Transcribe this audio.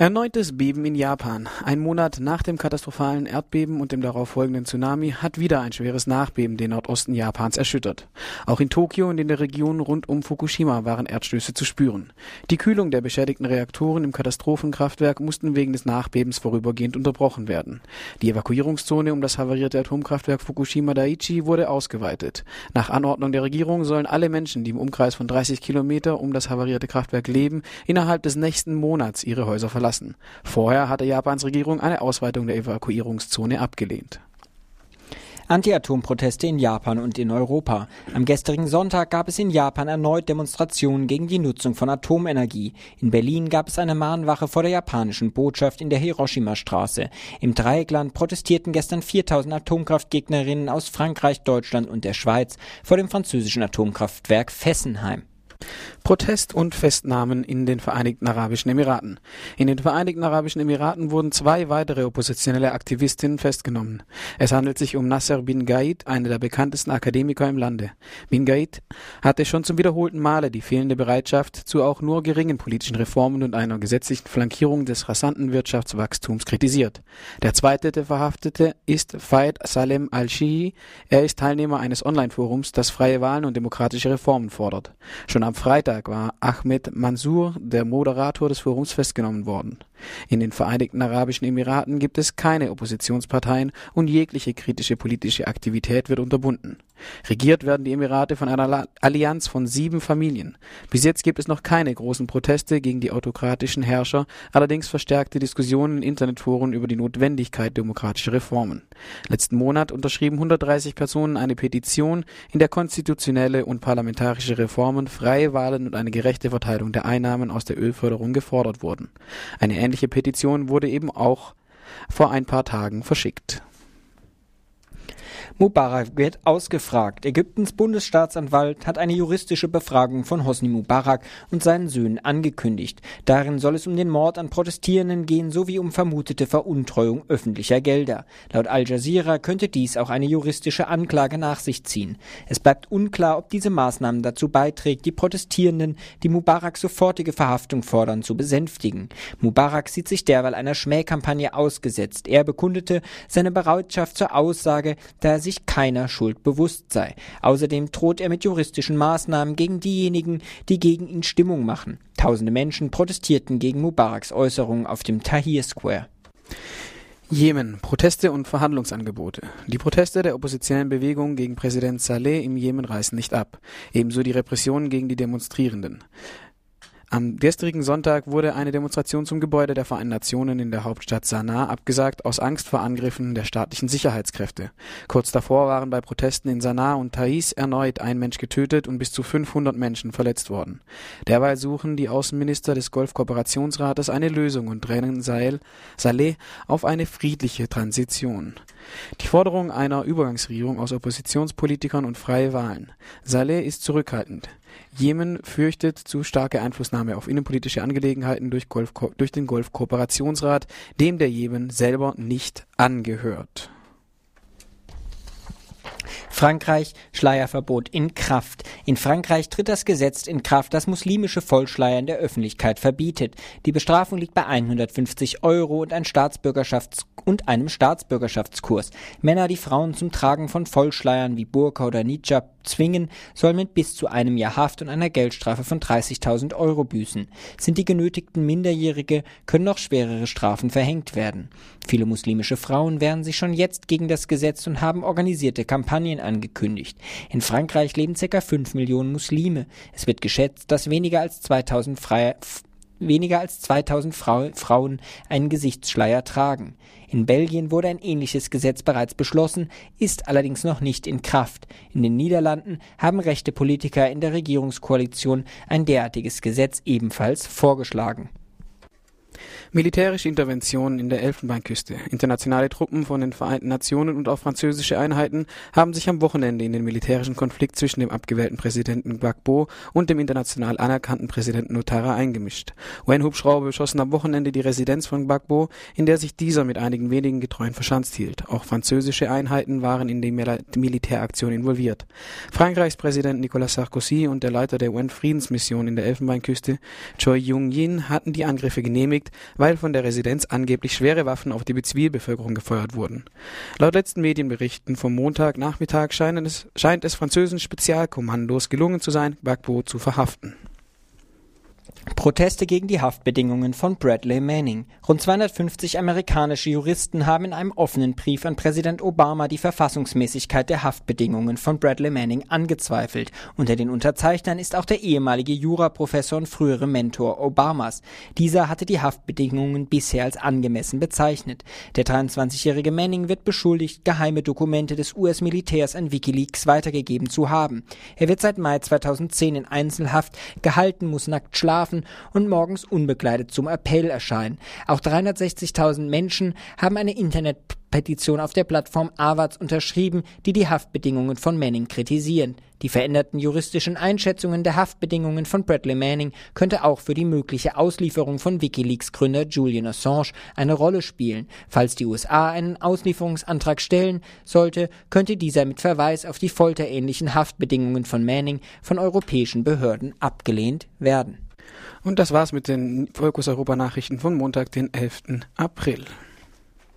Erneutes Beben in Japan. Ein Monat nach dem katastrophalen Erdbeben und dem darauf folgenden Tsunami hat wieder ein schweres Nachbeben den Nordosten Japans erschüttert. Auch in Tokio und in der Region rund um Fukushima waren Erdstöße zu spüren. Die Kühlung der beschädigten Reaktoren im Katastrophenkraftwerk mussten wegen des Nachbebens vorübergehend unterbrochen werden. Die Evakuierungszone um das havarierte Atomkraftwerk Fukushima Daiichi wurde ausgeweitet. Nach Anordnung der Regierung sollen alle Menschen, die im Umkreis von 30 Kilometer um das havarierte Kraftwerk leben, innerhalb des nächsten Monats ihre Häuser verlassen verlassen. Vorher hatte Japans Regierung eine Ausweitung der Evakuierungszone abgelehnt. Anti-Atom-Proteste in Japan und in Europa. Am gestrigen Sonntag gab es in Japan erneut Demonstrationen gegen die Nutzung von Atomenergie. In Berlin gab es eine Mahnwache vor der japanischen Botschaft in der Hiroshima-Straße. Im Dreieckland protestierten gestern 4000 Atomkraftgegnerinnen aus Frankreich, Deutschland und der Schweiz vor dem französischen Atomkraftwerk Fessenheim. Protest und Festnahmen in den Vereinigten Arabischen Emiraten. In den Vereinigten Arabischen Emiraten wurden zwei weitere oppositionelle Aktivistinnen festgenommen. Es handelt sich um Nasser bin Gaid, einer der bekanntesten Akademiker im Lande. Bin Gaid hatte schon zum wiederholten Male die fehlende Bereitschaft zu auch nur geringen politischen Reformen und einer gesetzlichen Flankierung des rasanten Wirtschaftswachstums kritisiert. Der zweite der Verhaftete ist Fayed Salem al-Shihi. Er ist Teilnehmer eines Online-Forums, das freie Wahlen und demokratische Reformen fordert. Schon am Freitag war Ahmed Mansour, der Moderator des Forums, festgenommen worden. In den Vereinigten Arabischen Emiraten gibt es keine Oppositionsparteien und jegliche kritische politische Aktivität wird unterbunden. Regiert werden die Emirate von einer Allianz von sieben Familien. Bis jetzt gibt es noch keine großen Proteste gegen die autokratischen Herrscher, allerdings verstärkte Diskussionen in Internetforen über die Notwendigkeit demokratischer Reformen. Letzten Monat unterschrieben 130 Personen eine Petition, in der konstitutionelle und parlamentarische Reformen, freie Wahlen und eine gerechte Verteilung der Einnahmen aus der Ölförderung gefordert wurden. Eine ähnliche Petition wurde eben auch vor ein paar Tagen verschickt. Mubarak wird ausgefragt. Ägyptens Bundesstaatsanwalt hat eine juristische Befragung von Hosni Mubarak und seinen Söhnen angekündigt. Darin soll es um den Mord an Protestierenden gehen sowie um vermutete Veruntreuung öffentlicher Gelder. Laut Al Jazeera könnte dies auch eine juristische Anklage nach sich ziehen. Es bleibt unklar, ob diese Maßnahmen dazu beiträgt, die Protestierenden, die Mubarak sofortige Verhaftung fordern, zu besänftigen. Mubarak sieht sich derweil einer Schmähkampagne ausgesetzt. Er bekundete seine Bereitschaft zur Aussage, da er sich keiner Schuld bewusst sei. Außerdem droht er mit juristischen Maßnahmen gegen diejenigen, die gegen ihn Stimmung machen. Tausende Menschen protestierten gegen Mubaraks Äußerungen auf dem Tahir Square. Jemen. Proteste und Verhandlungsangebote. Die Proteste der oppositionellen Bewegung gegen Präsident Saleh im Jemen reißen nicht ab. Ebenso die Repressionen gegen die Demonstrierenden. Am gestrigen Sonntag wurde eine Demonstration zum Gebäude der Vereinten Nationen in der Hauptstadt Sanaa abgesagt aus Angst vor Angriffen der staatlichen Sicherheitskräfte. Kurz davor waren bei Protesten in Sanaa und Thais erneut ein Mensch getötet und bis zu 500 Menschen verletzt worden. Derweil suchen die Außenminister des Golfkooperationsrates eine Lösung und drängen Saleh auf eine friedliche Transition. Die Forderung einer Übergangsregierung aus Oppositionspolitikern und freie Wahlen. Saleh ist zurückhaltend. Jemen fürchtet zu starke Einflussnahme auf innenpolitische Angelegenheiten durch, Golf, durch den Golfkooperationsrat, dem der Jemen selber nicht angehört. Frankreich Schleierverbot in Kraft. In Frankreich tritt das Gesetz in Kraft, das muslimische Vollschleier in der Öffentlichkeit verbietet. Die Bestrafung liegt bei 150 Euro und, ein Staatsbürgerschafts und einem Staatsbürgerschaftskurs. Männer, die Frauen zum Tragen von Vollschleiern wie Burka oder Nijab zwingen, sollen mit bis zu einem Jahr Haft und einer Geldstrafe von 30.000 Euro büßen. Sind die genötigten Minderjährige, können noch schwerere Strafen verhängt werden. Viele muslimische Frauen wehren sich schon jetzt gegen das Gesetz und haben organisierte Kampagnen angekündigt. In Frankreich leben ca. 5 Millionen Muslime. Es wird geschätzt, dass weniger als 2000 Freie, weniger als 2000 Frau, Frauen einen Gesichtsschleier tragen. In Belgien wurde ein ähnliches Gesetz bereits beschlossen, ist allerdings noch nicht in Kraft. In den Niederlanden haben rechte Politiker in der Regierungskoalition ein derartiges Gesetz ebenfalls vorgeschlagen. Militärische Interventionen in der Elfenbeinküste. Internationale Truppen von den Vereinten Nationen und auch französische Einheiten haben sich am Wochenende in den militärischen Konflikt zwischen dem abgewählten Präsidenten Gbagbo und dem international anerkannten Präsidenten Ouattara eingemischt. UN-Hubschrauber beschossen am Wochenende die Residenz von Gbagbo, in der sich dieser mit einigen wenigen Getreuen verschanzt hielt. Auch französische Einheiten waren in die Militäraktion involviert. Frankreichs Präsident Nicolas Sarkozy und der Leiter der UN-Friedensmission in der Elfenbeinküste, Choi Jung-yin, hatten die Angriffe genehmigt, weil von der Residenz angeblich schwere Waffen auf die Zivilbevölkerung gefeuert wurden. Laut letzten Medienberichten vom Montagnachmittag scheint es, scheint es französischen Spezialkommandos gelungen zu sein, Gbagbo zu verhaften. Proteste gegen die Haftbedingungen von Bradley Manning. Rund 250 amerikanische Juristen haben in einem offenen Brief an Präsident Obama die Verfassungsmäßigkeit der Haftbedingungen von Bradley Manning angezweifelt. Unter den Unterzeichnern ist auch der ehemalige Juraprofessor und frühere Mentor Obamas. Dieser hatte die Haftbedingungen bisher als angemessen bezeichnet. Der 23-jährige Manning wird beschuldigt, geheime Dokumente des US-Militärs an Wikileaks weitergegeben zu haben. Er wird seit Mai 2010 in Einzelhaft gehalten, muss nackt schlafen schlafen und morgens unbekleidet zum Appell erscheinen. Auch 360.000 Menschen haben eine Internetpetition auf der Plattform Awaz unterschrieben, die die Haftbedingungen von Manning kritisieren. Die veränderten juristischen Einschätzungen der Haftbedingungen von Bradley Manning könnte auch für die mögliche Auslieferung von Wikileaks-Gründer Julian Assange eine Rolle spielen. Falls die USA einen Auslieferungsantrag stellen sollte, könnte dieser mit Verweis auf die folterähnlichen Haftbedingungen von Manning von europäischen Behörden abgelehnt werden. Und das war's mit den Fokus Europa Nachrichten von Montag, den 11. April.